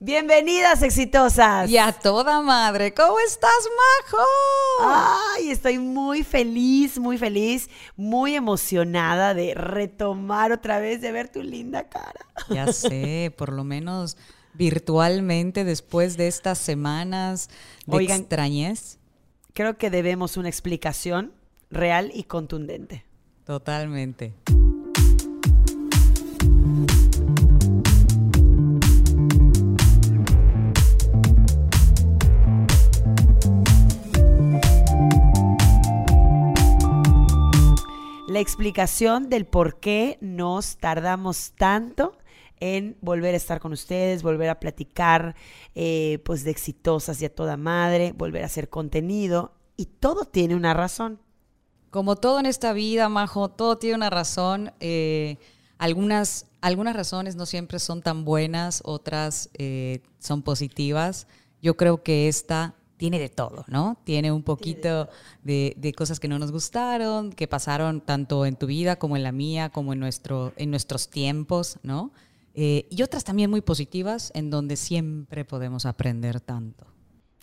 Bienvenidas, exitosas. Y a toda madre, ¿cómo estás, Majo? Ay, estoy muy feliz, muy feliz, muy emocionada de retomar otra vez, de ver tu linda cara. Ya sé, por lo menos virtualmente después de estas semanas de Oigan, extrañez. Creo que debemos una explicación real y contundente. Totalmente. La explicación del por qué nos tardamos tanto en volver a estar con ustedes, volver a platicar, eh, pues de exitosas y a toda madre, volver a hacer contenido. Y todo tiene una razón. Como todo en esta vida, Majo, todo tiene una razón. Eh, algunas, algunas razones no siempre son tan buenas, otras eh, son positivas. Yo creo que esta tiene de todo, ¿no? Tiene un poquito de, de, cosas que no nos gustaron, que pasaron tanto en tu vida como en la mía, como en, nuestro, en nuestros tiempos, ¿no? Eh, y otras también muy positivas, en donde siempre podemos aprender tanto.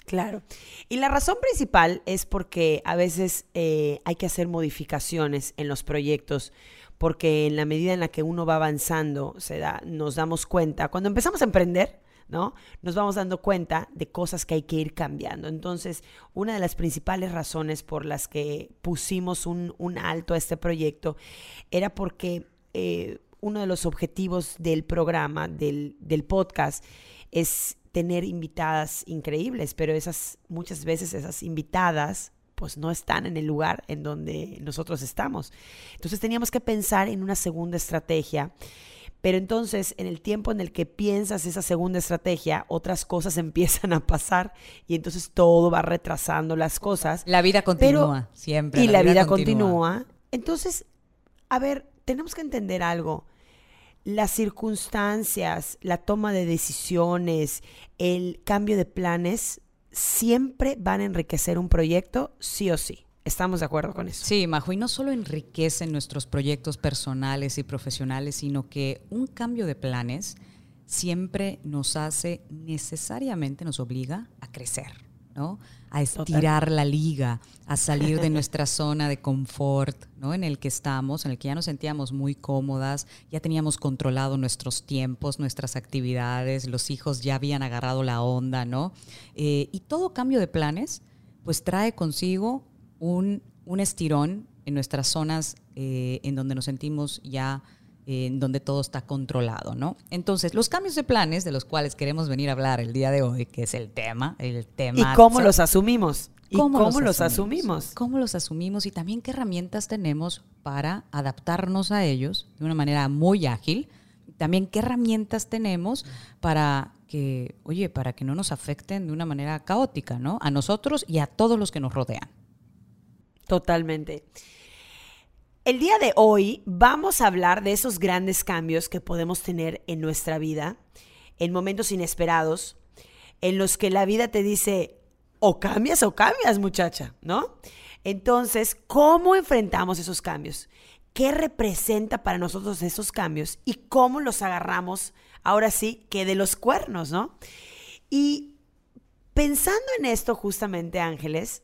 Claro. Y la razón principal es porque a veces eh, hay que hacer modificaciones en los proyectos, porque en la medida en la que uno va avanzando, se da, nos damos cuenta, cuando empezamos a emprender, ¿no? Nos vamos dando cuenta de cosas que hay que ir cambiando. Entonces, una de las principales razones por las que pusimos un, un alto a este proyecto era porque eh, uno de los objetivos del programa, del, del podcast, es tener invitadas increíbles, pero esas muchas veces esas invitadas pues no están en el lugar en donde nosotros estamos. Entonces teníamos que pensar en una segunda estrategia. Pero entonces, en el tiempo en el que piensas esa segunda estrategia, otras cosas empiezan a pasar y entonces todo va retrasando las cosas. La vida continúa, Pero, siempre. Y la, vida, vida continúa. continúa. Entonces, a ver, tenemos que entender algo las circunstancias, la toma de decisiones, el cambio de planes, siempre van a enriquecer un proyecto, sí o sí. ¿Estamos de acuerdo con eso? Sí, Majo, y no solo enriquecen nuestros proyectos personales y profesionales, sino que un cambio de planes siempre nos hace, necesariamente nos obliga a crecer. ¿no? A estirar Total. la liga, a salir de nuestra zona de confort, ¿no? En el que estamos, en el que ya nos sentíamos muy cómodas, ya teníamos controlado nuestros tiempos, nuestras actividades, los hijos ya habían agarrado la onda, ¿no? Eh, y todo cambio de planes, pues trae consigo un, un estirón en nuestras zonas eh, en donde nos sentimos ya en donde todo está controlado, ¿no? Entonces, los cambios de planes de los cuales queremos venir a hablar el día de hoy, que es el tema, el tema. ¿Y cómo los asumimos? ¿Y cómo, cómo los, los asumimos? asumimos? ¿Cómo los asumimos? Y también qué herramientas tenemos para adaptarnos a ellos de una manera muy ágil. También qué herramientas tenemos para que, oye, para que no nos afecten de una manera caótica, ¿no? A nosotros y a todos los que nos rodean. Totalmente. El día de hoy vamos a hablar de esos grandes cambios que podemos tener en nuestra vida, en momentos inesperados, en los que la vida te dice, o cambias o cambias, muchacha, ¿no? Entonces, ¿cómo enfrentamos esos cambios? ¿Qué representa para nosotros esos cambios? Y cómo los agarramos, ahora sí, que de los cuernos, ¿no? Y pensando en esto justamente, Ángeles,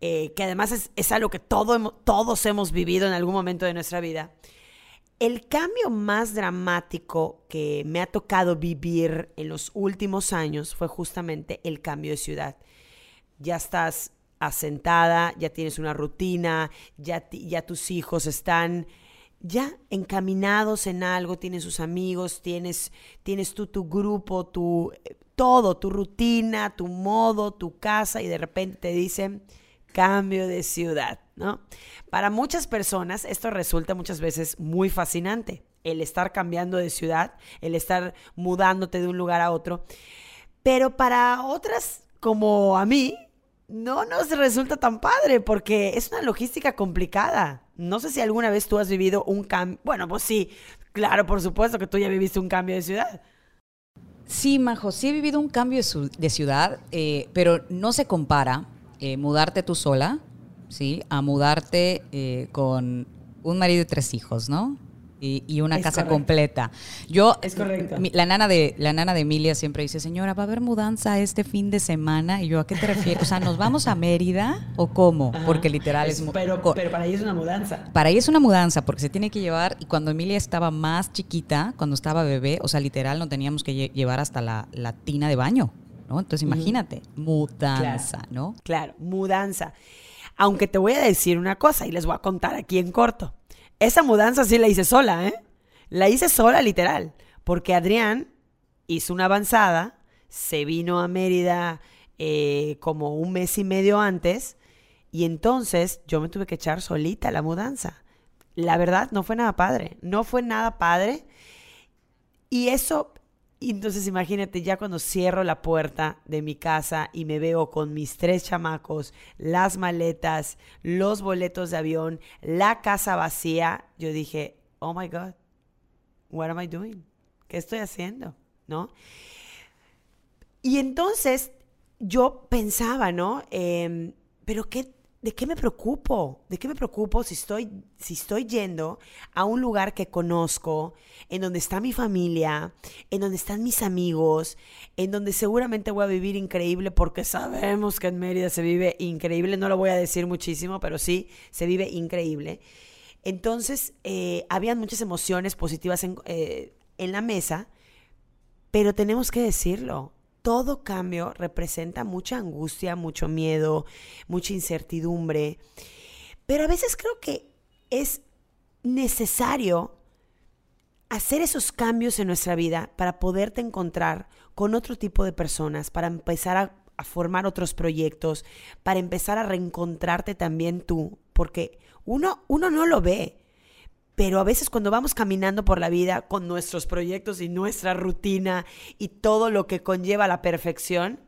eh, que además es, es algo que todo, todos hemos vivido en algún momento de nuestra vida, el cambio más dramático que me ha tocado vivir en los últimos años fue justamente el cambio de ciudad. Ya estás asentada, ya tienes una rutina, ya, ya tus hijos están ya encaminados en algo, tienes sus amigos, tienes, tienes tú tu grupo, tu, todo, tu rutina, tu modo, tu casa y de repente te dicen cambio de ciudad, ¿no? Para muchas personas esto resulta muchas veces muy fascinante, el estar cambiando de ciudad, el estar mudándote de un lugar a otro, pero para otras como a mí, no nos resulta tan padre porque es una logística complicada. No sé si alguna vez tú has vivido un cambio, bueno, pues sí, claro, por supuesto que tú ya viviste un cambio de ciudad. Sí, Majo, sí he vivido un cambio de ciudad, eh, pero no se compara eh, mudarte tú sola, ¿sí? A mudarte eh, con un marido y tres hijos, ¿no? y, una casa completa. Yo, es correcto. la nana de la nana de Emilia siempre dice, señora, va a haber mudanza este fin de semana y yo, ¿a qué te refieres? O sea, ¿nos vamos a Mérida o cómo? Porque literal es, pero, pero para ella es una mudanza. Para ella es una mudanza porque se tiene que llevar y cuando Emilia estaba más chiquita, cuando estaba bebé, o sea, literal no teníamos que llevar hasta la, tina de baño, ¿no? Entonces imagínate, mudanza, ¿no? Claro, mudanza. Aunque te voy a decir una cosa y les voy a contar aquí en corto. Esa mudanza sí la hice sola, ¿eh? La hice sola, literal. Porque Adrián hizo una avanzada, se vino a Mérida eh, como un mes y medio antes, y entonces yo me tuve que echar solita la mudanza. La verdad, no fue nada padre. No fue nada padre. Y eso entonces imagínate ya cuando cierro la puerta de mi casa y me veo con mis tres chamacos, las maletas, los boletos de avión, la casa vacía, yo dije, oh my God, what am I doing? ¿Qué estoy haciendo? ¿No? Y entonces yo pensaba, ¿no? Em, pero qué ¿de qué me preocupo? ¿De qué me preocupo si estoy, si estoy yendo a un lugar que conozco, en donde está mi familia, en donde están mis amigos, en donde seguramente voy a vivir increíble porque sabemos que en Mérida se vive increíble? No lo voy a decir muchísimo, pero sí, se vive increíble. Entonces, eh, habían muchas emociones positivas en, eh, en la mesa, pero tenemos que decirlo todo cambio representa mucha angustia, mucho miedo, mucha incertidumbre. Pero a veces creo que es necesario hacer esos cambios en nuestra vida para poderte encontrar con otro tipo de personas, para empezar a, formar otros proyectos, para empezar a reencontrarte también tú, porque uno, uno no lo ve, pero a veces cuando vamos caminando por la vida con nuestros proyectos y nuestra rutina y todo lo que conlleva la perfección,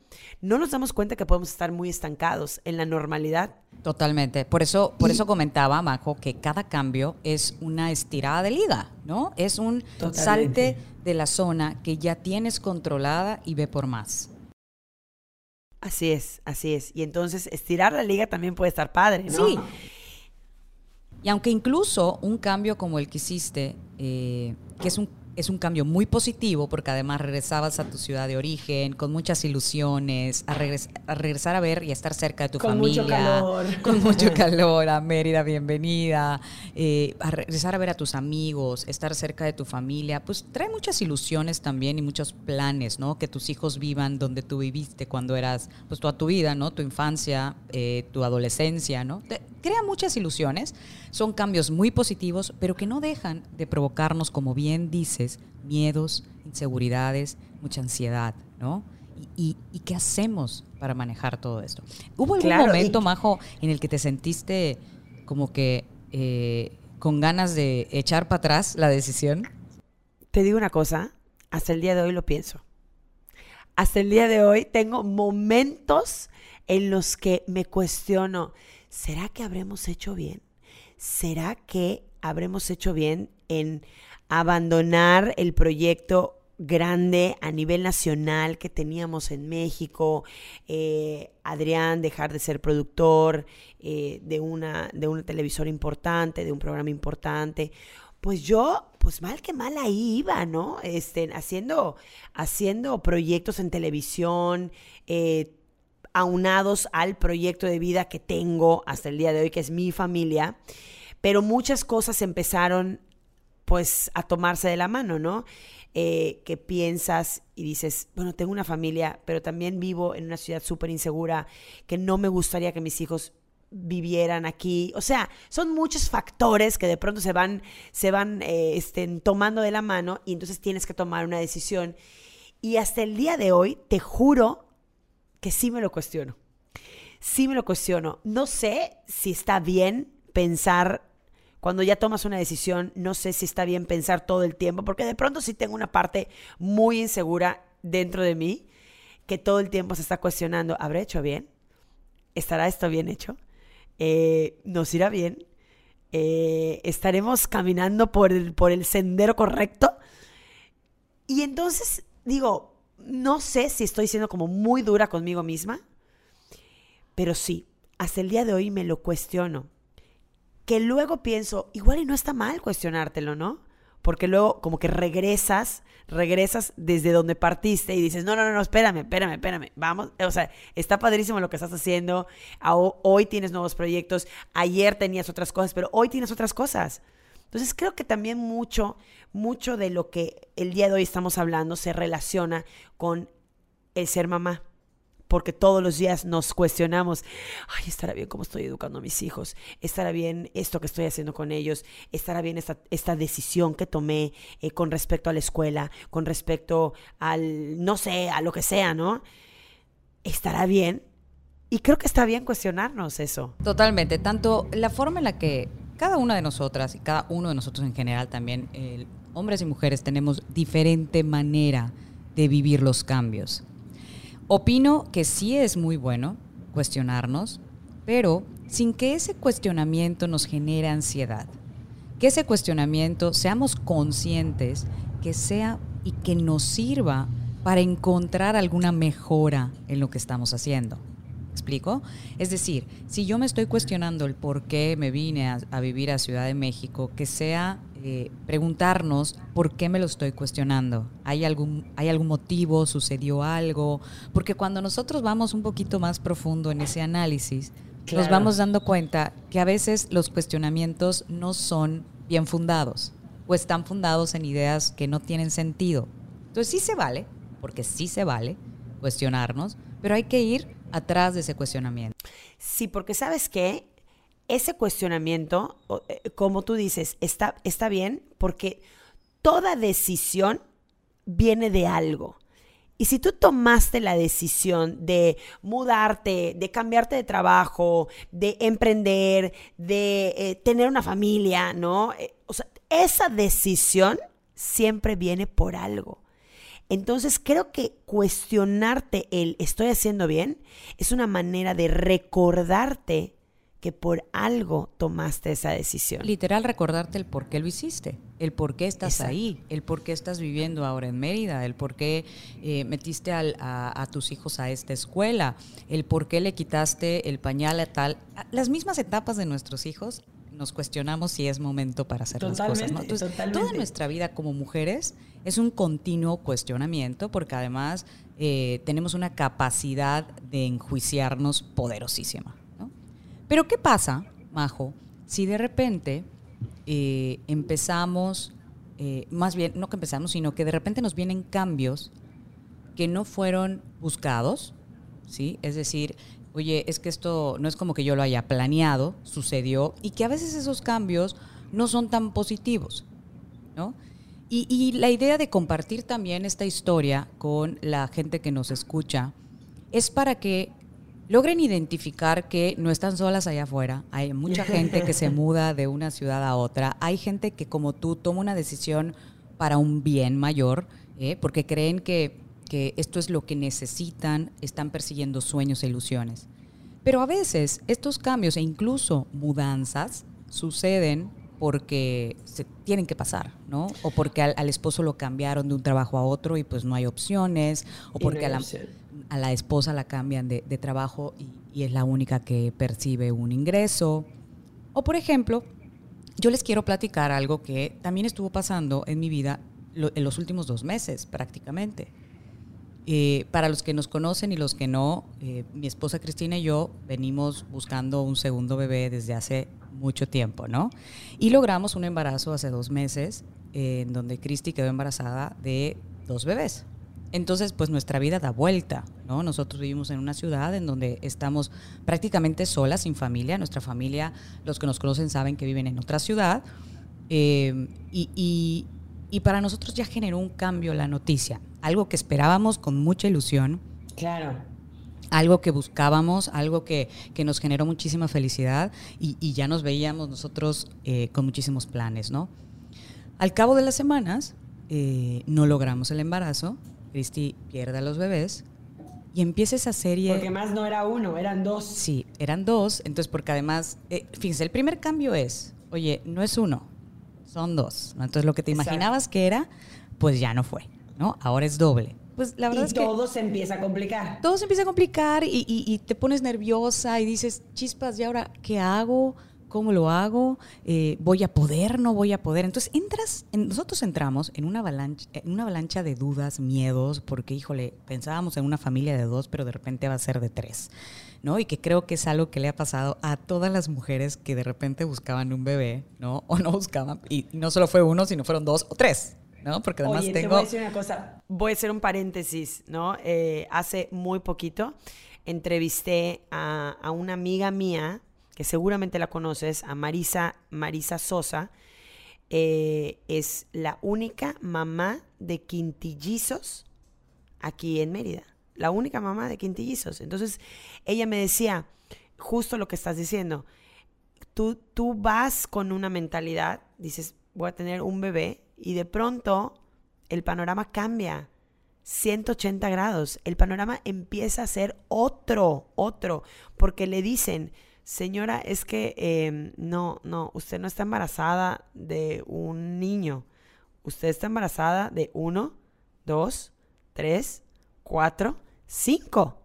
no nos damos cuenta que podemos estar muy estancados en la normalidad. Totalmente. Por eso, por eso comentaba, Majo, que cada cambio es una estirada de liga, ¿no? Es un salte de la zona que ya tienes controlada y ve por más. Así es, así es. Y entonces estirar la liga también puede estar padre, ¿no? Sí. Y aunque incluso un cambio como el que hiciste, eh, que es un es un cambio muy positivo porque además regresabas a tu ciudad de origen con muchas ilusiones, a, regresar a ver y a estar cerca de tu familia. Con mucho calor. Con mucho calor, a Mérida, bienvenida. Eh, a regresar a ver a tus amigos, estar cerca de tu familia. Pues trae muchas ilusiones también y muchos planes, ¿no? Que tus hijos vivan donde tú viviste cuando eras, pues toda tu vida, ¿no? Tu infancia, eh, tu adolescencia, ¿no? crea muchas ilusiones. Son cambios muy positivos, pero que no dejan de provocarnos, como bien dice, miedos, inseguridades, mucha ansiedad, ¿no? ¿Y, qué hacemos para manejar todo esto? ¿Hubo algún momento, Majo, en el que te sentiste como que eh, con ganas de echar para atrás la decisión? Te digo una cosa, hasta el día de hoy lo pienso. Hasta el día de hoy tengo momentos en los que me cuestiono, ¿será que habremos hecho bien? ¿Será que habremos hecho bien en abandonar el proyecto grande a nivel nacional que teníamos en México, eh, Adrián dejar de ser productor eh, de, una, de una televisora importante, de un programa importante, pues yo, pues mal que mal ahí iba, ¿no? Este, haciendo, haciendo proyectos en televisión, eh, aunados al proyecto de vida que tengo hasta el día de hoy, que es mi familia, pero muchas cosas empezaron pues a tomarse de la mano, ¿no? Eh, que piensas y dices, bueno, tengo una familia, pero también vivo en una ciudad súper insegura, que no me gustaría que mis hijos vivieran aquí. O sea, son muchos factores que de pronto se van, se van eh, este, tomando de la mano y entonces tienes que tomar una decisión. Y hasta el día de hoy, te juro que sí me lo cuestiono. Sí me lo cuestiono. No sé si está bien pensar cuando ya tomas una decisión, no sé si está bien pensar todo el tiempo, porque de pronto sí tengo una parte muy insegura dentro de mí que todo el tiempo se está cuestionando, ¿habré hecho bien? ¿Estará esto bien hecho? Eh, ¿Nos irá bien? Eh, ¿Estaremos caminando por el, por el sendero correcto? Y entonces digo, no sé si estoy siendo como muy dura conmigo misma, pero sí, hasta el día de hoy me lo cuestiono que luego pienso, igual y no está mal cuestionártelo, ¿no? porque luego como que regresas, regresas desde donde partiste y dices, no, no, no, espérame, espérame, espérame, vamos, o sea, está padrísimo lo que estás haciendo, hoy tienes nuevos proyectos, ayer tenías otras cosas, pero hoy tienes otras cosas. Entonces creo que también mucho, mucho de lo que el día de hoy estamos hablando se relaciona con el ser mamá porque todos los días nos cuestionamos, ay, estará bien cómo estoy educando a mis hijos, estará bien esto que estoy haciendo con ellos, estará bien esta, decisión que tomé eh, con respecto a la escuela, con respecto al, no sé, a lo que sea, ¿no? ¿Estará bien? Y creo que está bien cuestionarnos eso. Totalmente, tanto la forma en la que cada una de nosotras y cada uno de nosotros en general también, hombres y mujeres, tenemos diferente manera de vivir los cambios. Opino que sí es muy bueno cuestionarnos, pero sin que ese cuestionamiento nos genere ansiedad. Que ese cuestionamiento seamos conscientes que sea y que nos sirva para encontrar alguna mejora en lo que estamos haciendo. ¿Explico? Es decir, si yo me estoy cuestionando el por qué me vine a, a vivir a Ciudad de México, que sea eh, preguntarnos por qué me lo estoy cuestionando. ¿Hay algún, ¿Hay algún motivo? ¿Sucedió algo? Porque cuando nosotros vamos un poquito más profundo en ese análisis, nos vamos dando cuenta que a veces los cuestionamientos no son bien fundados o están fundados en ideas que no tienen sentido. Entonces sí se vale, porque sí se vale cuestionarnos, pero hay que ir atrás de ese cuestionamiento. Sí, porque sabes qué, ese cuestionamiento, eh, como tú dices, está, está bien porque toda decisión viene de algo. Y si tú tomaste la decisión de mudarte, de cambiarte de trabajo, de emprender, de eh, tener una familia, ¿no? Eh, o sea, esa decisión siempre viene por algo. Entonces creo que cuestionarte el estoy haciendo bien es una manera de recordarte que por algo tomaste esa decisión. Literal, recordarte el por qué lo hiciste, el por qué estás ahí, el por qué estás viviendo ahora en Mérida, el por qué eh, metiste a, tus hijos a esta escuela, el por qué le quitaste el pañal a tal. Las mismas etapas de nuestros hijos nos cuestionamos si es momento para hacer las cosas. toda nuestra vida como mujeres es un continuo cuestionamiento porque además eh, tenemos una capacidad de enjuiciarnos poderosísima. Pero ¿qué pasa, Majo, si de repente eh, empezamos, eh, más bien, no que empezamos, sino que de repente nos vienen cambios que no fueron buscados, ¿sí? Es decir, oye, es que esto no es como que yo lo haya planeado, sucedió, y que a veces esos cambios no son tan positivos, ¿no? Y, y, la idea de compartir también esta historia con la gente que nos escucha es para que logren identificar que no están solas allá afuera. Hay mucha gente que se muda de una ciudad a otra. Hay gente que como tú toma una decisión para un bien mayor, ¿eh? porque creen que, que esto es lo que necesitan, están persiguiendo sueños e ilusiones. Pero a veces estos cambios e incluso mudanzas suceden porque se tienen que pasar, ¿no? O porque al, esposo lo cambiaron de un trabajo a otro y pues no hay opciones, o porque a la, a la esposa la cambian de, trabajo y, es la única que percibe un ingreso. O por ejemplo, yo les quiero platicar algo que también estuvo pasando en mi vida en los últimos dos meses prácticamente. Eh, para los que nos conocen y los que no, eh, mi esposa Cristina y yo venimos buscando un segundo bebé desde hace mucho tiempo, ¿no? Y logramos un embarazo hace dos meses, en donde Cristi quedó embarazada de dos bebés. Entonces, pues nuestra vida da vuelta, ¿no? Nosotros vivimos en una ciudad en donde estamos prácticamente solas, sin familia. Nuestra familia, los que nos conocen saben que viven en otra ciudad. Eh, y, para nosotros ya generó un cambio la noticia, algo que esperábamos con mucha ilusión. Claro. Algo que buscábamos, algo que, nos generó muchísima felicidad y, ya nos veíamos nosotros eh, con muchísimos planes, ¿no? Al cabo de las semanas, eh, no logramos el embarazo, Cristi pierde a los bebés y empieza esa serie. Porque más no era uno, eran dos. Sí, eran dos. Entonces, porque además, eh, fíjense, el primer cambio es, oye, no es uno, son dos. Entonces, lo que te imaginabas que era, pues ya no fue, ¿no? Ahora es doble. Pues la verdad y es todo se empieza a complicar. Todo se empieza a complicar y, y, te pones nerviosa y dices, chispas, ¿y ahora qué hago? ¿Cómo lo hago? Eh, ¿Voy a poder? ¿No voy a poder? Entonces entras, nosotros entramos en una, avalancha, en una avalancha de dudas, miedos, porque, híjole, pensábamos en una familia de dos, pero de repente va a ser de tres. ¿no? Y que creo que es algo que le ha pasado a todas las mujeres que de repente buscaban un bebé, ¿no? O no buscaban, y no solo fue uno, sino fueron dos o tres, ¿no? Porque además tengo... voy a decir una cosa, voy a hacer un paréntesis, ¿no? Eh, hace muy poquito entrevisté a, a, una amiga mía, que seguramente la conoces, a Marisa, Marisa Sosa, eh, es la única mamá de quintillizos aquí en Mérida la única mamá de quintillizos. Entonces, ella me decía, justo lo que estás diciendo, tú, tú vas con una mentalidad, dices, voy a tener un bebé, y de pronto el panorama cambia. 180 grados. El panorama empieza a ser otro, otro, porque le dicen, señora, es que em, no, no, usted no está embarazada de un niño, usted está embarazada de uno, dos, tres, cuatro, cinco.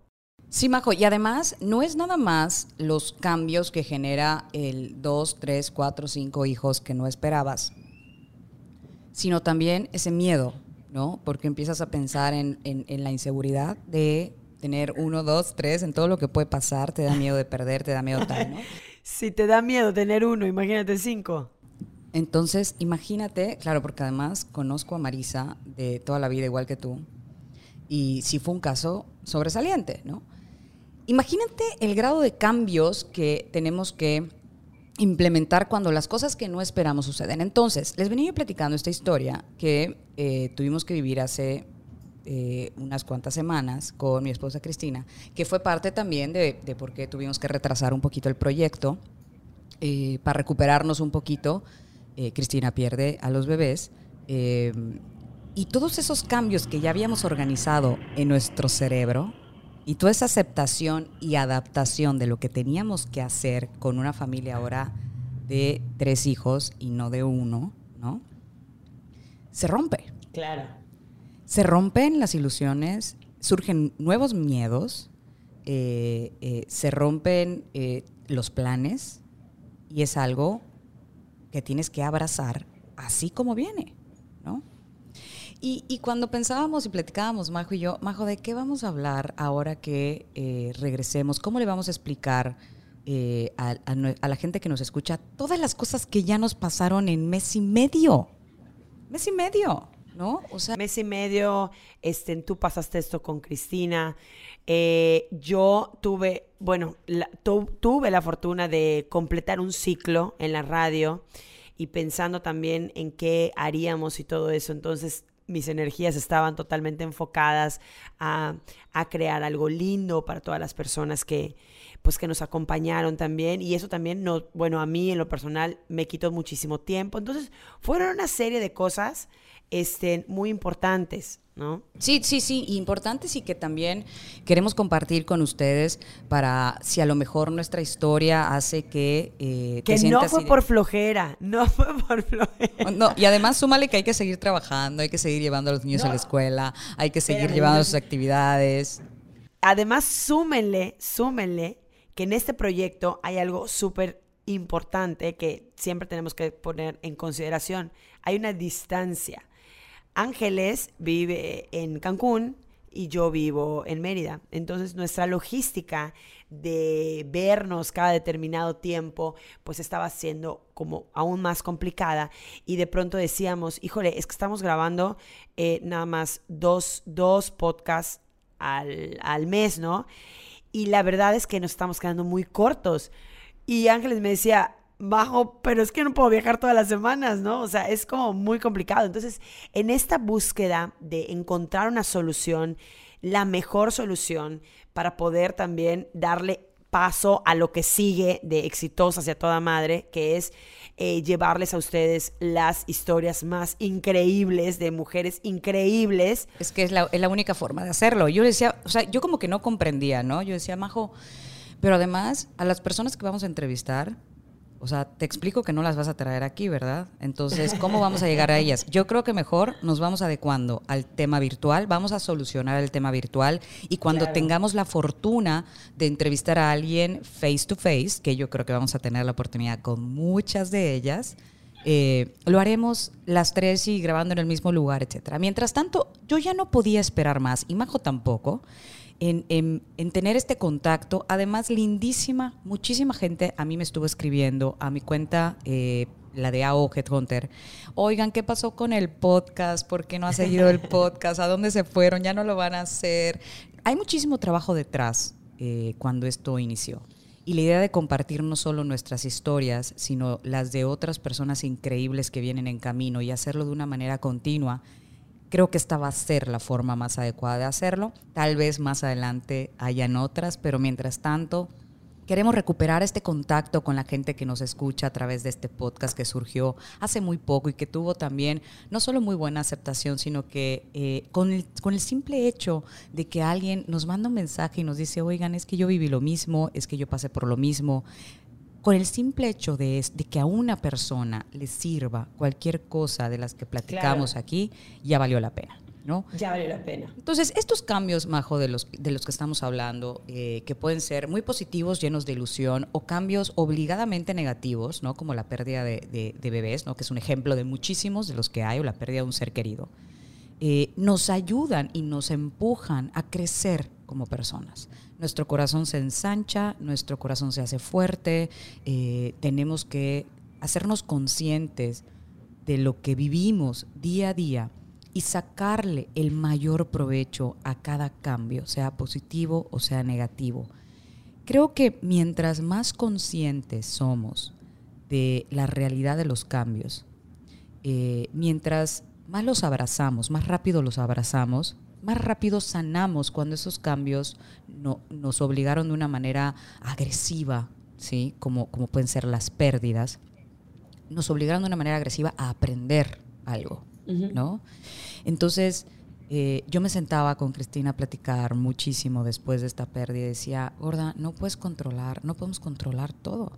Sí, Majo, y además no es nada más los cambios que genera el dos, tres, cuatro, cinco hijos que no esperabas, sino también ese miedo, ¿no? Porque empiezas a pensar en, en, la inseguridad de tener uno, dos, tres, en todo lo que puede pasar, te da miedo de perder, te da miedo tal, ¿no? si te da miedo tener uno, imagínate cinco. Entonces, imagínate, claro, porque además conozco a Marisa de toda la vida, igual que tú, y sí fue un caso sobresaliente, ¿no? Imagínate el grado de cambios que tenemos que implementar cuando las cosas que no esperamos suceden. Entonces, les venía yo platicando esta historia que eh, tuvimos que vivir hace eh, unas cuantas semanas con mi esposa Cristina, que fue parte también de, por qué tuvimos que retrasar un poquito el proyecto eh, para recuperarnos un poquito. Cristina pierde a los bebés y todos esos cambios que ya habíamos organizado en nuestro cerebro y toda esa aceptación y adaptación de lo que teníamos que hacer con una familia ahora de tres hijos y no de uno, ¿no? Se rompe. Claro. Se rompen las ilusiones, surgen nuevos miedos, eh, eh, se rompen eh, los planes y es algo que tienes que abrazar así como viene, ¿no? Y, cuando pensábamos y platicábamos, Majo y yo, Majo, ¿de qué vamos a hablar ahora que regresemos? ¿Cómo le vamos a explicar a, la gente que nos escucha todas las cosas que ya nos pasaron en mes y medio? Mes y medio, ¿no? O sea, mes y medio, este, tú pasaste esto con Cristina. Eh, yo tuve, bueno, tuve la fortuna de completar un ciclo en la radio y pensando también en qué haríamos y todo eso. Entonces mis energías estaban totalmente enfocadas a, crear algo lindo para todas las personas que, pues, que nos acompañaron también. Y eso también, no, bueno, a mí en lo personal me quitó muchísimo tiempo. Entonces, fueron una serie de cosas este, muy importantes. ¿No? Sí, sí, sí, importantes y que también queremos compartir con ustedes para si a lo mejor nuestra historia hace que... Eh, que no fue por flojera, no fue por flojera. No, y además súmale que hay que seguir trabajando, hay que seguir llevando a los niños a la escuela, hay que seguir llevando sus actividades. Además, súmenle, súmenle que en este proyecto hay algo súper importante que siempre tenemos que poner en consideración. Hay una distancia Ángeles vive en Cancún y yo vivo en Mérida. Entonces nuestra logística de vernos cada determinado tiempo, pues estaba siendo como aún más complicada y de pronto decíamos, híjole, es que estamos grabando eh, nada más dos, dos podcasts al, al mes, ¿no? Y la verdad es que nos estamos quedando muy cortos. Y Ángeles me decía, bajo, pero es que no puedo viajar todas las semanas, ¿no? O sea, es como muy complicado. Entonces, en esta búsqueda de encontrar una solución, la mejor solución para poder también darle paso a lo que sigue de exitosa hacia toda madre, que es eh, llevarles a ustedes las historias más increíbles de mujeres increíbles. Es que es la, es la única forma de hacerlo. Yo decía, o sea, yo como que no comprendía, ¿no? Yo decía, Majo, pero además a las personas que vamos a entrevistar, O sea, te explico que no las vas a traer aquí, ¿verdad? Entonces, ¿cómo vamos a llegar a ellas? Yo creo que mejor nos vamos adecuando al tema virtual, vamos a solucionar el tema virtual y cuando tengamos la fortuna de entrevistar a alguien face to face, que yo creo que vamos a tener la oportunidad con muchas de ellas, eh, lo haremos las tres y grabando en el mismo lugar, etcétera. Mientras tanto, yo ya no podía esperar más, y Majo tampoco, en, tener este contacto. Además, lindísima, muchísima gente a mí me estuvo escribiendo a mi cuenta. Eh, la de AO Headhunter. Oigan, ¿qué pasó con el podcast? ¿Por qué no ha seguido el podcast? ¿A dónde se fueron? ¿Ya no lo van a hacer? Hay muchísimo trabajo detrás eh, cuando esto inició. Y la idea de compartir no solo nuestras historias, sino las de otras personas increíbles que vienen en camino y hacerlo de una manera continua Creo que esta va a ser la forma más adecuada de hacerlo. Tal vez más adelante hayan otras, pero mientras tanto queremos recuperar este contacto con la gente que nos escucha a través de este podcast que surgió hace muy poco y que tuvo también no solo muy buena aceptación, sino que eh, con, el, con el simple hecho de que alguien nos manda un mensaje y nos dice, oigan, es que yo viví lo mismo, es que yo pasé por lo mismo, con el simple hecho de, de, que a una persona le sirva cualquier cosa de las que platicamos aquí, ya valió la pena. ¿no? Ya valió la pena. Entonces, estos cambios, Majo, de los, de los que estamos hablando, eh, que pueden ser muy positivos, llenos de ilusión, o cambios obligadamente negativos, ¿no? como la pérdida de, de, bebés, ¿no? que es un ejemplo de muchísimos de los que hay, o la pérdida de un ser querido, eh, nos ayudan y nos empujan a crecer como personas nuestro corazón se ensancha, nuestro corazón se hace fuerte, eh, tenemos que hacernos conscientes de lo que vivimos día a día y sacarle el mayor provecho a cada cambio, sea positivo o sea negativo. Creo que mientras más conscientes somos de la realidad de los cambios, eh, mientras más los abrazamos, más rápido los abrazamos, más rápido sanamos cuando esos cambios no, nos obligaron de una manera agresiva, ¿sí? como, como pueden ser las pérdidas, nos obligaron de una manera agresiva a aprender algo. ¿no? Entonces, eh, yo me sentaba con Cristina a platicar muchísimo después de esta pérdida y decía, Gorda, no puedes controlar, no podemos controlar todo.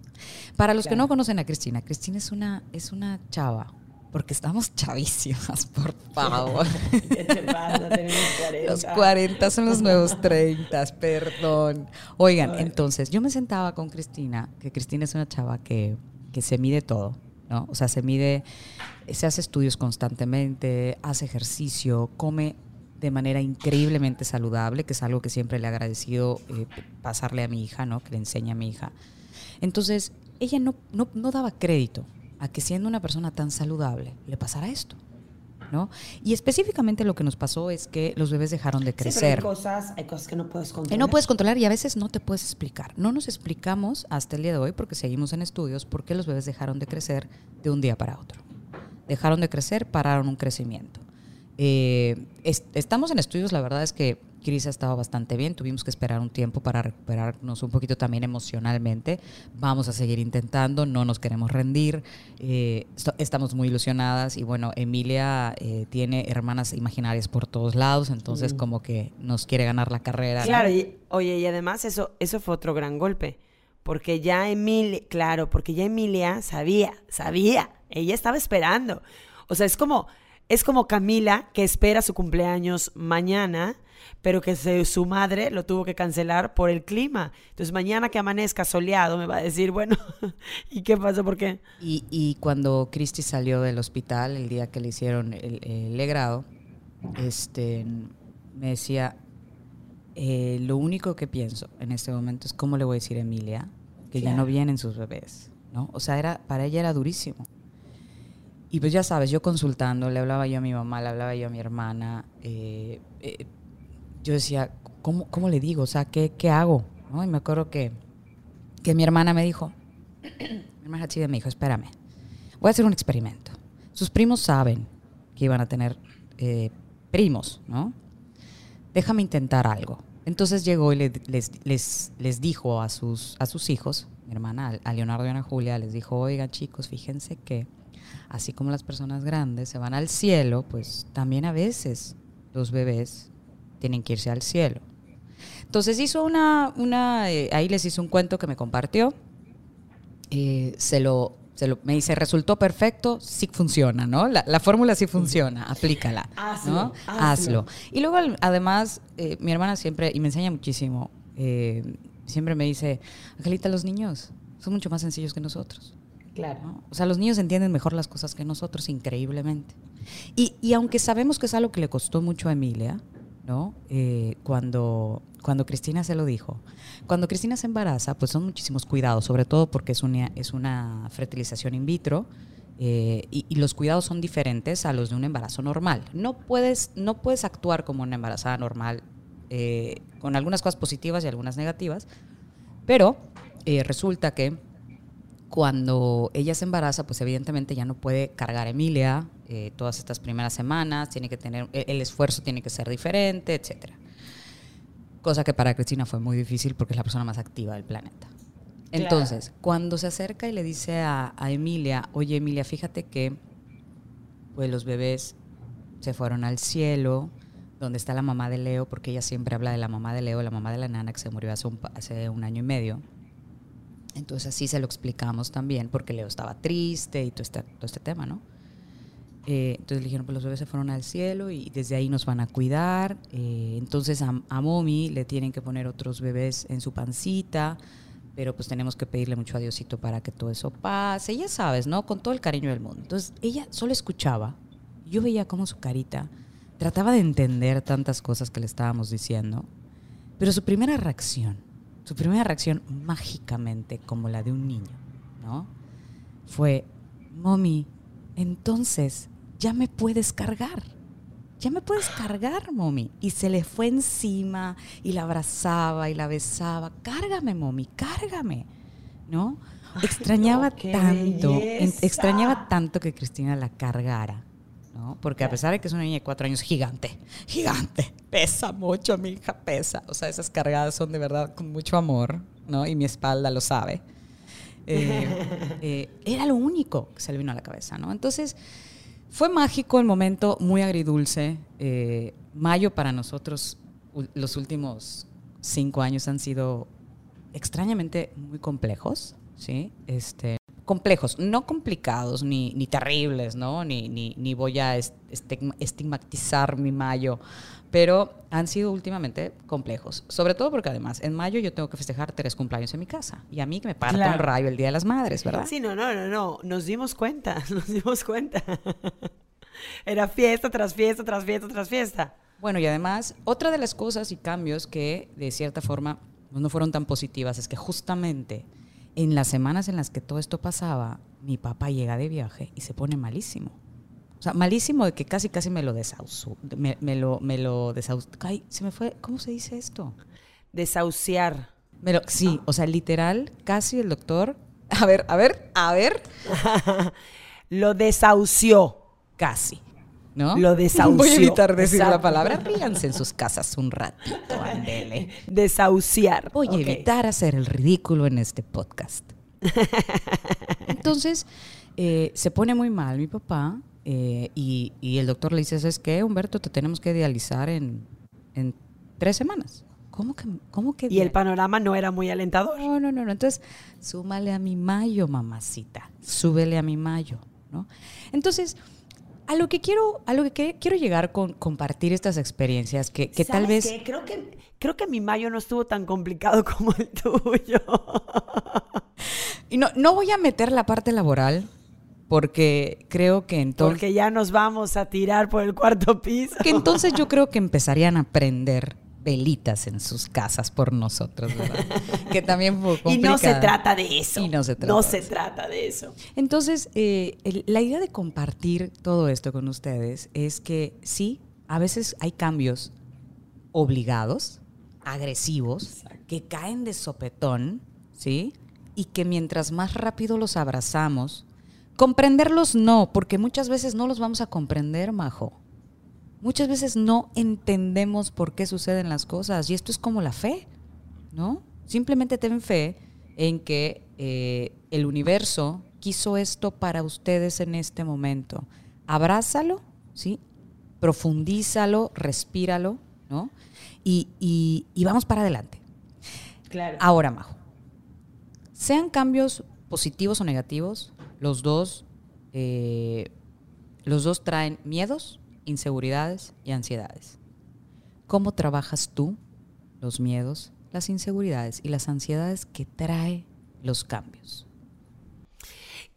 Para los que no conocen a Cristina, Cristina es una, es una chava, porque estamos chavísimas, por favor. ¿Qué te pasa? 40. Los 40 son los nuevos 30, perdón. Oigan, entonces, yo me sentaba con Cristina, que Cristina es una chava que, que se mide todo, ¿no? O sea, se mide, se hace estudios constantemente, hace ejercicio, come de manera increíblemente saludable, que es algo que siempre le he agradecido eh, pasarle a mi hija, ¿no? Que le enseña a mi hija. Entonces, ella no, no, no daba crédito a que siendo una persona tan saludable le pasara esto. ¿no? Y específicamente lo que nos pasó es que los bebés dejaron de crecer. hay, cosas, hay cosas que no puedes controlar. Que no puedes controlar y a veces no te puedes explicar. No nos explicamos hasta el día de hoy, porque seguimos en estudios, por qué los bebés dejaron de crecer de un día para otro. Dejaron de crecer, pararon un crecimiento. Eh, estamos en estudios, la verdad es que Cris ha estado bastante bien, tuvimos que esperar un tiempo para recuperarnos un poquito también emocionalmente. Vamos a seguir intentando, no nos queremos rendir, eh, estamos muy ilusionadas y bueno, Emilia eh, tiene hermanas imaginarias por todos lados, entonces mm. como que nos quiere ganar la carrera. Claro, y, oye, y además eso, eso fue otro gran golpe, porque ya Emilia, claro, porque ya Emilia sabía, sabía, ella estaba esperando. O sea, es como, es como Camila que espera su cumpleaños mañana pero que su madre lo tuvo que cancelar por el clima. Entonces mañana que amanezca soleado me va a decir, bueno, ¿y qué pasó? ¿Por qué? Y, cuando Cristi salió del hospital, el día que le hicieron el, legrado, este, me decía, eh, lo único que pienso en este momento es cómo le voy a decir a Emilia que ya no vienen sus bebés, ¿no? O sea, era, para ella era durísimo. Y pues ya sabes, yo consultando, le hablaba yo a mi mamá, le hablaba yo a mi hermana, eh, eh, yo decía, ¿cómo, cómo le digo? O sea, ¿qué, qué hago? Y me acuerdo que, que mi hermana me dijo, mi hermana chica me dijo, espérame, voy a hacer un experimento. Sus primos saben que iban a tener eh, primos, ¿no? Déjame intentar algo. Entonces llegó y les, les, les, dijo a sus, a sus hijos, mi hermana, a Leonardo y a Ana Julia, les dijo, oiga chicos, fíjense que así como las personas grandes se van al cielo, pues también a veces los bebés tienen que irse al cielo. Entonces hizo una, una eh, ahí les hizo un cuento que me compartió eh, se lo me dice, resultó perfecto, sí funciona, ¿no? La, fórmula sí funciona, aplícala. Hazlo, hazlo. Y luego, además, eh, mi hermana siempre, y me enseña muchísimo, siempre me dice, Angelita, los niños son mucho más sencillos que nosotros. Claro. O sea, los niños entienden mejor las cosas que nosotros, increíblemente. Y, y aunque sabemos que es algo que le costó mucho a Emilia, ¿no? Eh, cuando, cuando Cristina se lo dijo. Cuando Cristina se embaraza, pues son muchísimos cuidados, sobre todo porque es una, es una fertilización in vitro. Eh, y, los cuidados son diferentes a los de un embarazo normal. No puedes, no puedes actuar como una embarazada normal, eh, con algunas cosas positivas y algunas negativas, pero resulta que cuando ella se embaraza, pues evidentemente ya no puede cargar a Emilia eh, todas estas primeras semanas, tiene que tener, e, el esfuerzo tiene que ser diferente, etc. Cosa que para Cristina fue muy difícil porque es la persona más activa del planeta. Entonces, cuando se acerca y le dice a, a, Emilia, oye Emilia, fíjate que pues los bebés se fueron al cielo, donde está la mamá de Leo, porque ella siempre habla de la mamá de Leo, la mamá de la nana que se murió hace un, hace un año y medio. Entonces así se lo explicamos también, porque Leo estaba triste y todo este, todo este tema, ¿no? Eh, entonces le dijeron, pues los bebés se fueron al cielo y desde ahí nos van a cuidar. Eh, entonces a, a Momi le tienen que poner otros bebés en su pancita, pero pues tenemos que pedirle mucho a Diosito para que todo eso pase. Ya sabes, ¿no? Con todo el cariño del mundo. Entonces ella solo escuchaba. Yo veía como su carita trataba de entender tantas cosas que le estábamos diciendo, pero su primera reacción su primera reacción mágicamente como la de un niño, ¿no? Fue, mommy, entonces ya me puedes cargar. Ya me puedes cargar, mommy. Y se le fue encima y la abrazaba y la besaba. Cárgame, mommy, cárgame. ¿No? extrañaba tanto, extrañaba tanto que Cristina la cargara. Porque a pesar de que es una niña de cuatro años, gigante, gigante, pesa mucho, mi hija pesa. O sea, esas cargadas son de verdad con mucho amor, ¿no? Y mi espalda lo sabe. Eh, eh, era lo único que se le vino a la cabeza, ¿no? Entonces, fue mágico el momento, muy agridulce. Eh, mayo para nosotros, los últimos cinco años han sido extrañamente muy complejos, ¿sí? Este, complejos, no complicados ni, ni terribles, ¿no? Ni, ni, ni voy a estigmatizar mi mayo, pero han sido últimamente complejos. Sobre todo porque además en mayo yo tengo que festejar tres cumpleaños en mi casa y a mí que me parte un rayo el Día de las Madres, ¿verdad? Sí, no, no, no, no, nos dimos cuenta, nos dimos cuenta. Era fiesta tras fiesta, tras fiesta, tras fiesta. Bueno, y además, otra de las cosas y cambios que de cierta forma no fueron tan positivas es que justamente en las semanas en las que todo esto pasaba, mi papá llega de viaje y se pone malísimo. O sea, malísimo de que casi, casi me lo desausó. Me, lo, me lo Ay, se me fue. ¿Cómo se dice esto? Desahuciar. sí, o sea, literal, casi el doctor. A ver, a ver, a ver. lo desahució. Casi. Lo desahució. Voy a evitar decir la palabra. Ríanse en sus casas un ratito, andele. Desahuciar. Voy a evitar hacer el ridículo en este podcast. Entonces, eh, se pone muy mal mi papá eh, y, el doctor le dice, ¿sabes qué, Humberto? Te tenemos que dializar en, en tres semanas. ¿Cómo que, cómo que y el panorama no era muy alentador. No, no, no, no. Entonces, súmale a mi mayo, mamacita. Súbele a mi mayo, ¿no? Entonces, a lo que quiero, a lo que quiero llegar con compartir estas experiencias, que, que tal vez... Creo que creo que mi mayo no estuvo tan complicado como el tuyo. y no, no voy a meter la parte laboral, porque creo que entonces... Porque ya nos vamos a tirar por el cuarto piso. Que entonces yo creo que empezarían a aprender velitas en sus casas por nosotros, ¿verdad? que también fue Y no se trata de eso. Y no se trata, no se trata de eso. Entonces, eh, la idea de compartir todo esto con ustedes es que sí, a veces hay cambios obligados, agresivos, que caen de sopetón, ¿sí? Y que mientras más rápido los abrazamos, comprenderlos no, porque muchas veces no los vamos a comprender, Majo muchas veces no entendemos por qué suceden las cosas y esto es como la fe, ¿no? Simplemente ten fe en que eh, el universo quiso esto para ustedes en este momento. Abrázalo, ¿sí? Profundízalo, respíralo, ¿no? Y, y, y vamos para adelante. Claro. Ahora, Majo, sean cambios positivos o negativos, los dos, eh, los dos traen miedos, inseguridades y ansiedades. ¿Cómo trabajas tú los miedos, las inseguridades y las ansiedades que trae los cambios?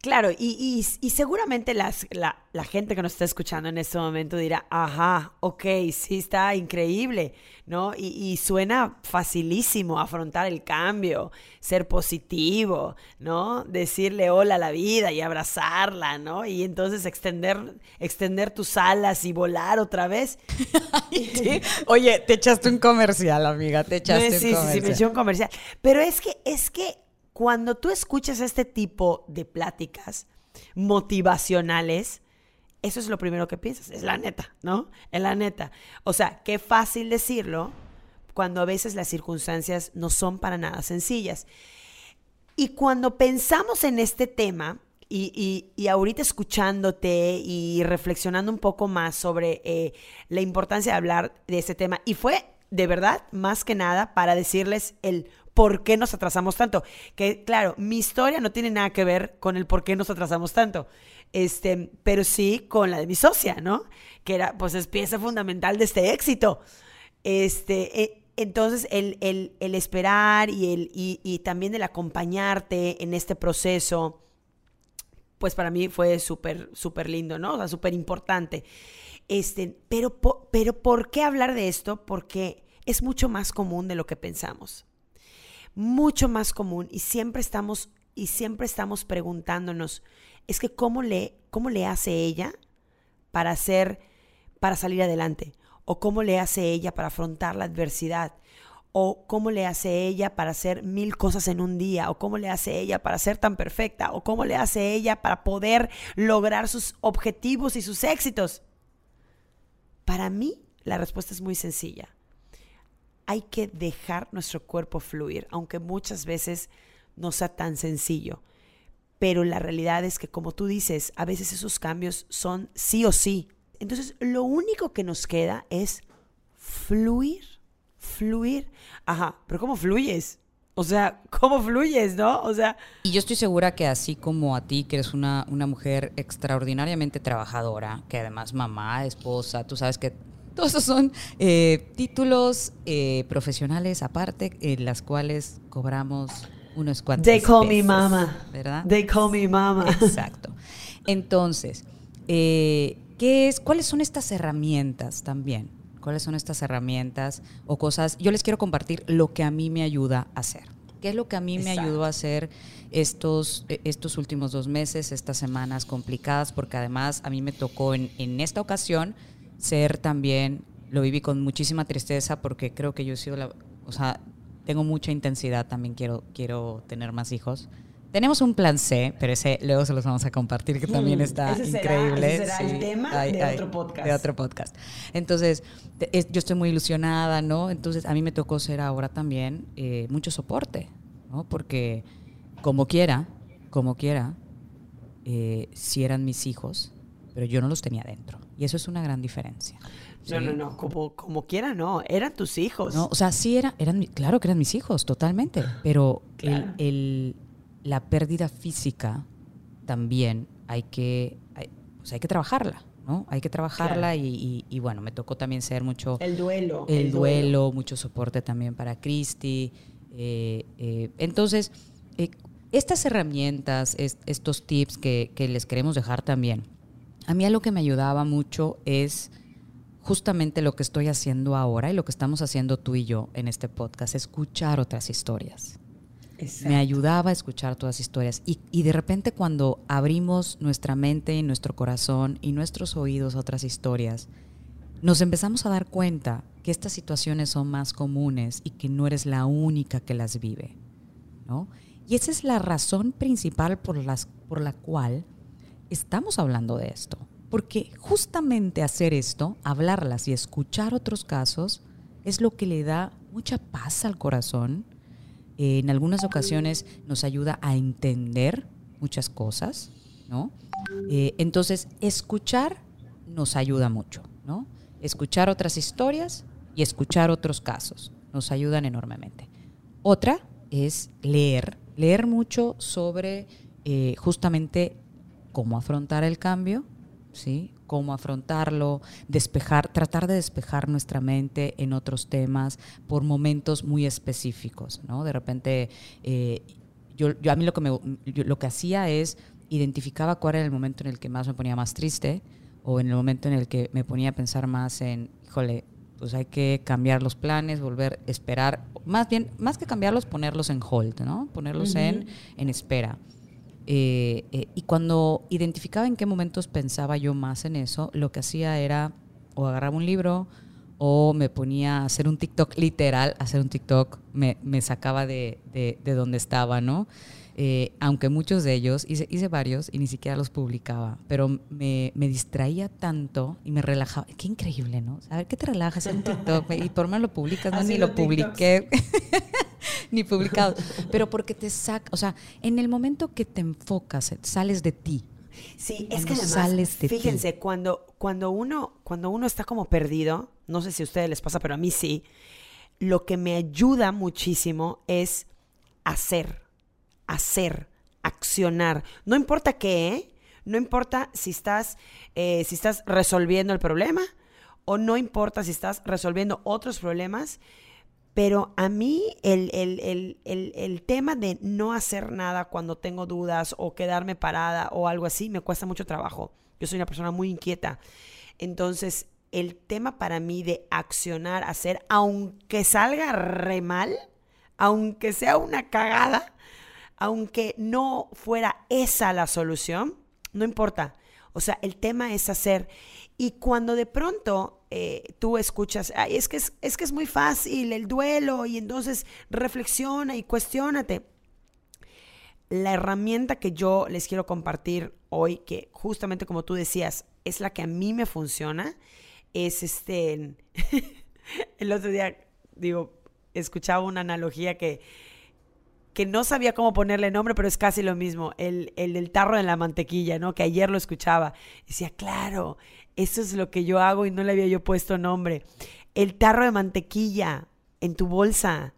Claro, y, seguramente las, la, gente que nos está escuchando en este momento dirá, ajá, ok, sí está increíble, ¿no? Y, suena facilísimo afrontar el cambio, ser positivo, ¿no? Decirle hola a la vida y abrazarla, ¿no? Y entonces extender, extender tus alas y volar otra vez. Oye, te echaste un comercial, amiga, te echaste un comercial. Sí, sí, me eché un comercial. Pero es que, es que cuando tú escuchas este tipo de pláticas motivacionales, eso es lo primero que piensas, es la neta, ¿no? Es la neta. O sea, qué fácil decirlo cuando a veces las circunstancias no son para nada sencillas. Y cuando pensamos en este tema, y, ahorita escuchándote y reflexionando un poco más sobre eh, la importancia de hablar de este tema, y fue de verdad, más que nada, para decirles el por qué nos atrasamos tanto. Que claro, mi historia no tiene nada que ver con el por qué nos atrasamos tanto. Este, pero sí con la de mi socia, ¿no? Que era, pues es pieza fundamental de este éxito. Este, e, entonces, el, el, esperar y, el, y, también el acompañarte en este proceso, pues para mí fue súper, súper lindo, ¿no? O sea, súper importante. Este, pero, pero, ¿por qué hablar de esto? Porque es mucho más común de lo que pensamos mucho más común y siempre estamos y siempre estamos preguntándonos, es que cómo le cómo le hace ella para hacer para salir adelante o cómo le hace ella para afrontar la adversidad o cómo le hace ella para hacer mil cosas en un día, o cómo le hace ella para ser tan perfecta, o cómo le hace ella para poder lograr sus objetivos y sus éxitos. Para mí, la respuesta es muy sencilla hay que dejar nuestro cuerpo fluir, aunque muchas veces no sea tan sencillo. Pero la realidad es que, como tú dices, a veces esos cambios son sí o sí. Entonces, lo único que nos queda es fluir, fluir. Ajá, pero ¿cómo fluyes? O sea, ¿cómo fluyes, no? O sea... Y yo estoy segura que así como a ti, que eres una, una mujer extraordinariamente trabajadora, que además mamá, esposa, tú sabes que todos esos son eh, títulos eh, profesionales aparte, en las cuales cobramos unos cuantos. They call me mama. ¿Verdad? They call me mama. Exacto. Entonces, eh, ¿qué es, ¿cuáles son estas herramientas también? ¿Cuáles son estas herramientas o cosas? Yo les quiero compartir lo que a mí me ayuda a hacer. ¿Qué es lo que a mí me ayudó a hacer estos, estos últimos dos meses, estas semanas complicadas? Porque además a mí me tocó en, en esta ocasión ser también, lo viví con muchísima tristeza porque creo que yo he sido la, o sea, tengo mucha intensidad, también quiero, quiero tener más hijos. Tenemos un plan C, pero ese luego se los vamos a compartir, que también hmm, está increíble. ese será el tema de otro podcast. De otro podcast. Entonces, yo estoy muy ilusionada, ¿no? Entonces, a mí me tocó ser ahora también eh, mucho soporte, ¿no? Porque como quiera, como quiera, eh, si eran mis hijos, pero yo no los tenía dentro. Y eso es una gran diferencia. No, no, no, como, como quiera, no, eran tus hijos. No, o sea, sí, era, eran, claro que eran mis hijos, totalmente, pero el, la pérdida física también hay que, hay, pues hay que trabajarla. ¿no? Hay que trabajarla y, y, bueno, me tocó también ser mucho... El duelo. El, duelo, mucho soporte también para Cristi. Eh, eh, entonces, eh, estas herramientas, estos tips que, que, les queremos dejar también, a mí lo que me ayudaba mucho es justamente lo que estoy haciendo ahora y lo que estamos haciendo tú y yo en este podcast, escuchar otras historias. Me ayudaba a escuchar todas las historias. Y, y, de repente cuando abrimos nuestra mente y nuestro corazón y nuestros oídos a otras historias, nos empezamos a dar cuenta que estas situaciones son más comunes y que no eres la única que las vive. ¿no? Y esa es la razón principal por, las, por la cual estamos hablando de esto. Porque justamente hacer esto, hablarlas y escuchar otros casos, es lo que le da mucha paz al corazón. Eh, en algunas ocasiones nos ayuda a entender muchas cosas, ¿no? Eh, entonces, escuchar nos ayuda mucho, ¿no? Escuchar otras historias y escuchar otros casos nos ayudan enormemente. Otra es leer, leer mucho sobre eh, justamente cómo afrontar el cambio, ¿sí? Cómo afrontarlo, despejar, tratar de despejar nuestra mente en otros temas por momentos muy específicos, ¿no? De repente, eh, yo, yo, a mí lo que, me, lo que hacía es identificaba cuál era el momento en el que más me ponía más triste o en el momento en el que me ponía a pensar más en, híjole, pues hay que cambiar los planes, volver a esperar, más bien, más que cambiarlos, ponerlos en hold, ¿no? Ponerlos en, en espera. Eh, eh, y cuando identificaba en qué momentos pensaba yo más en eso, lo que hacía era o agarraba un libro o me ponía a hacer un TikTok literal, hacer un TikTok me, sacaba de, de, donde estaba, ¿no? Eh, aunque muchos de ellos, hice, hice, varios y ni siquiera los publicaba, pero me, me, distraía tanto y me relajaba. Qué increíble, ¿no? A ver, ¿qué te relajas en TikTok? Y por más lo publicas, no, ni lo publiqué. ni publicado. Pero porque te saca, o sea, en el momento que te enfocas, sales de ti. Sí, es que además, sales de fíjense, ti. cuando cuando uno cuando uno está como perdido, no sé si a ustedes les pasa, pero a mí sí, lo que me ayuda muchísimo es hacer, hacer, accionar. No importa qué, ¿eh? no importa si estás, eh, si estás resolviendo el problema o no importa si estás resolviendo otros problemas, pero a mí el, el, el, el, tema de no hacer nada cuando tengo dudas o quedarme parada o algo así me cuesta mucho trabajo. Yo soy una persona muy inquieta. Entonces, el tema para mí de accionar, hacer, aunque salga re mal, aunque sea una cagada, aunque no fuera esa la solución, no importa. O sea, el tema es hacer. Y cuando de pronto eh, tú escuchas, Ay, es, que es, es que es muy fácil el duelo y entonces reflexiona y cuestionate. La herramienta que yo les quiero compartir hoy, que justamente como tú decías, es la que a mí me funciona, es este, el otro día, digo, escuchaba una analogía que, que no sabía cómo ponerle nombre, pero es casi lo mismo, el, el del tarro de la mantequilla, ¿no? Que ayer lo escuchaba. Decía, claro, eso es lo que yo hago y no le había yo puesto nombre. El tarro de mantequilla en tu bolsa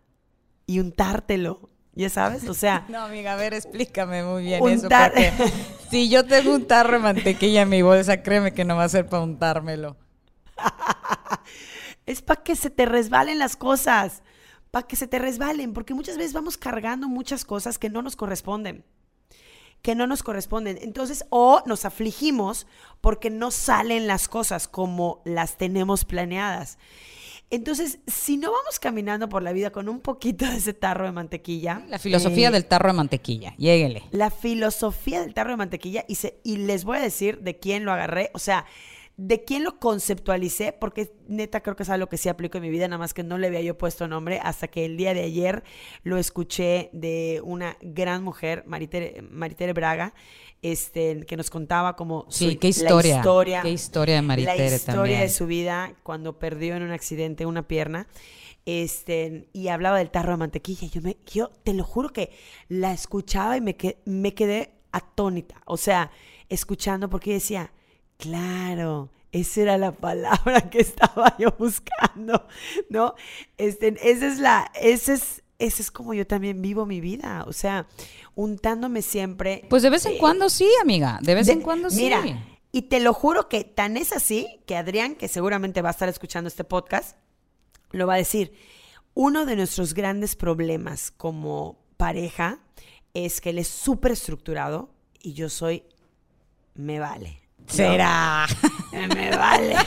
y untártelo. ¿Ya sabes? O sea. No, amiga, a ver, explícame muy bien eso. Porque si yo tengo un tarro de mantequilla en mi bolsa, créeme que no va a ser para untármelo. es para que se te resbalen las cosas. Para que se te resbalen. Porque muchas veces vamos cargando muchas cosas que no nos corresponden que no nos corresponden. Entonces, o nos afligimos porque no salen las cosas como las tenemos planeadas. Entonces, si no vamos caminando por la vida con un poquito de ese tarro de mantequilla. La filosofía eh, del tarro de mantequilla, lléguele. La filosofía del tarro de mantequilla, y, se, y les voy a decir de quién lo agarré. O sea, de quién lo conceptualicé, porque neta creo que es algo que sí aplico en mi vida, nada más que no le había yo puesto nombre hasta que el día de ayer lo escuché de una gran mujer, Maritere, Maritere Braga, este, que nos contaba como sí, qué historia, la historia, qué historia de Maritere la historia de su vida cuando perdió en un accidente una pierna. Este, y hablaba del tarro de mantequilla. Yo, me, yo te lo juro que la escuchaba y me, me quedé atónita. O sea, escuchando porque decía, Claro, esa era la palabra que estaba yo buscando, ¿no? Este, esa es la, ese es, ese es como yo también vivo mi vida, o sea, untándome siempre. Pues de vez en cuando sí, amiga, de vez en cuando sí. Mira, y te lo juro que tan es así que Adrián, que seguramente va a estar escuchando este podcast, lo va a decir. Uno de nuestros grandes problemas como pareja es que él es súper estructurado y yo soy, me vale. Será. Me vale.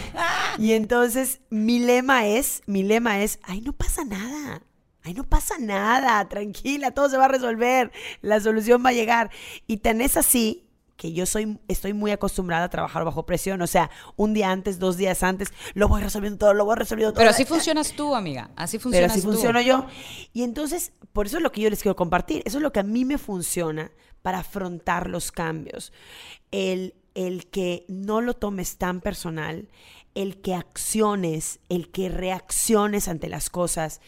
Y entonces mi lema es, mi lema es, ay, no pasa nada. Ay, no pasa nada, tranquila, todo se va a resolver, la solución va a llegar. Y tan es así que yo soy, estoy muy acostumbrada a trabajar bajo presión. O sea, un día antes, dos días antes, lo voy resolviendo todo, lo voy resolviendo todo. Pero así funcionas tú, amiga. Así funcionas Pero así funciono yo. Y entonces, por eso es lo que yo les quiero compartir. Eso es lo que a mí me funciona para afrontar los cambios. El el que no lo tomes tan personal, el que acciones, el que reacciones ante las cosas,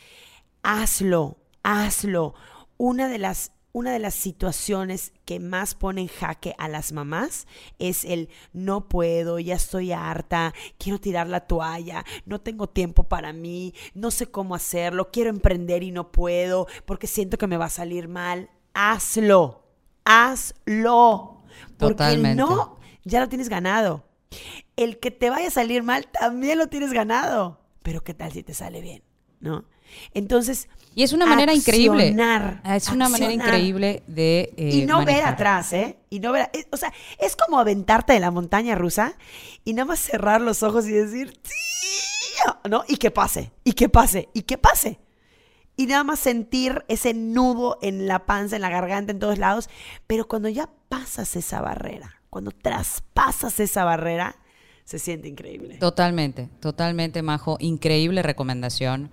hazlo, hazlo. Una de las una de las situaciones que más pone en jaque a las mamás es el no puedo, ya estoy harta, quiero tirar la toalla, no tengo tiempo para mí, no sé cómo hacerlo, quiero emprender y no puedo porque siento que me va a salir mal. Hazlo, hazlo. Porque Totalmente. no, ya lo tienes ganado. El que te vaya a salir mal también lo tienes ganado. Pero ¿qué tal si te sale bien? ¿No? Entonces. Y es una manera increíble. accionar, Es una manera increíble de. eh, Y no ver atrás, ¿eh? Y no ver. o sea, es como aventarte de la montaña rusa y nada más cerrar los ojos y decir, ¡Sí! ¿No? Y que pase, y que pase, y que pase. Y nada más sentir ese nudo en la panza, en la garganta, en todos lados. Pero cuando ya pasas esa barrera, cuando traspasas esa barrera, se siente increíble. Totalmente, totalmente, Majo. Increíble recomendación.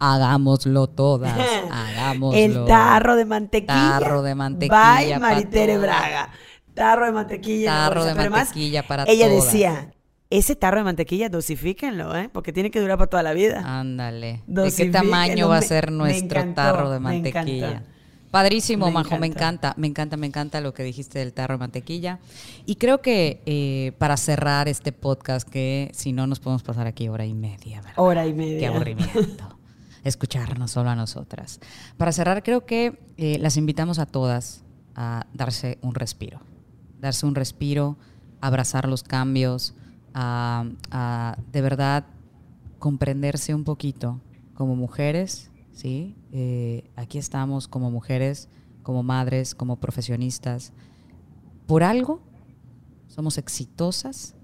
Hagámoslo todas. Hagámoslo. El tarro de mantequilla. Tarro de mantequilla Bye, Maritere todas. Braga. Tarro de mantequilla. Tarro de Pero además, mantequilla para Ella todas. decía, ese tarro de mantequilla dosifíquenlo, ¿eh? Porque tiene que durar para toda la vida. Ándale. ¿De qué tamaño va a ser nuestro encantó, tarro de mantequilla? Padrísimo, Me Majo, me encanta. encanta, me encanta, me encanta lo que dijiste del tarro de mantequilla. Y creo que eh, para cerrar este podcast, que si no nos podemos pasar aquí hora y media, ¿verdad? Hora y media. Qué aburrimiento. Escucharnos solo a nosotras. Para cerrar, creo que eh, las invitamos a todas a darse un respiro. Darse un respiro, abrazar los cambios, a, a de verdad comprenderse un poquito como mujeres, ¿sí? Eh, aquí estamos como mujeres, como madres, como profesionistas. Por algo somos exitosas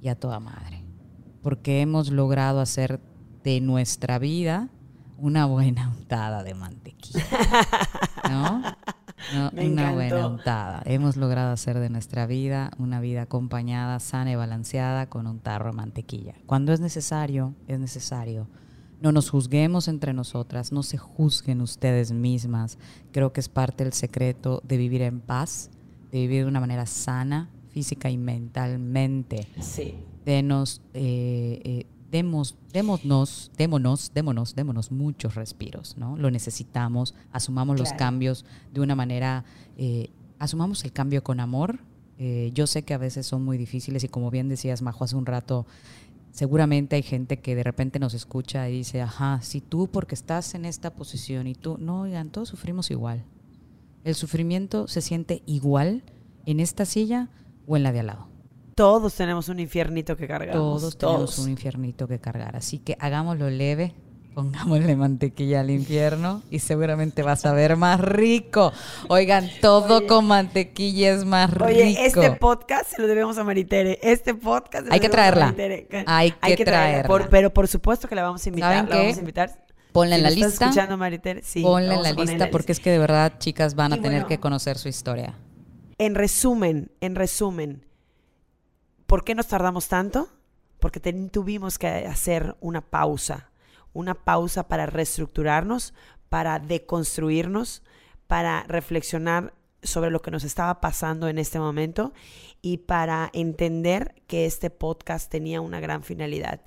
y a toda madre. Porque hemos logrado hacer de nuestra vida una buena untada de mantequilla. ¿No? No, Me una buena untada. Hemos logrado hacer de nuestra vida una vida acompañada, sana y balanceada con un tarro de mantequilla. Cuando es necesario, es necesario. No nos juzguemos entre nosotras, no se juzguen ustedes mismas. Creo que es parte del secreto de vivir en paz, de vivir de una manera sana, física y mentalmente Sí. denos, eh, eh, demos, démonos, démonos, démonos, démonos muchos respiros, ¿no? Lo necesitamos, asumamos los cambios de una manera, eh, asumamos el cambio con amor. Eh, yo sé que a veces son muy difíciles y como bien decías, Majo, hace un rato, seguramente hay gente que de repente nos escucha y dice, ajá, si tú porque estás en esta posición y tú, no, oigan, todos sufrimos igual. El sufrimiento se siente igual en esta silla o en la de al lado. Todos tenemos un infiernito que cargamos. Todos tenemos un infiernito que cargar. Así que hagámoslo leve, pongámosle mantequilla al infierno y seguramente vas a ver más rico. Oigan, todo con mantequilla es más rico. Oye, este podcast se lo debemos a Maritere. Este podcast se lo Hay que debemos a traerla. Maritere. Hay que traerla. Por- pero por supuesto que la vamos a invitar. ¿Saben la qué? vamos a invitar. Ponla en la nos estás lista. escuchando, Maritere? Sí. Ponla en la lista porque es que de verdad, chicas, van a Y tener bueno. que conocer su historia. En resumen, en resumen, ¿por qué nos tardamos tanto? Porque tuvimos que hacer una pausa, una pausa para reestructurarnos, para deconstruirnos, para reflexionar sobre lo que nos estaba pasando en este momento y para entender que este podcast tenía una gran finalidad.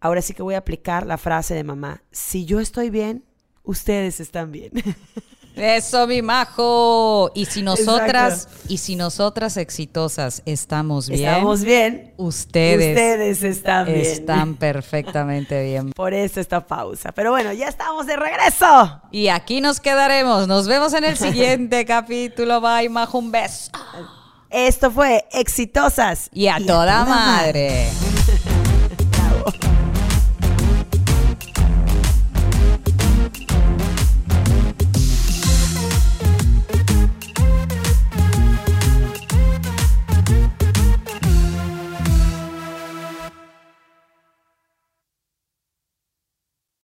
Ahora sí que voy a aplicar la frase de mamá, si yo estoy bien, ustedes están bien. Eso, mi majo. Y si nosotras, y si nosotras exitosas estamos bien, Estamos bien. ustedes, Ustedes están bien. están perfectamente bien. Por eso esta pausa. Pero bueno, ya estamos de regreso. Y aquí nos quedaremos. Nos vemos en el siguiente capítulo. Bye, majo. Un beso. Esto fue Exitosas. Y a toda madre.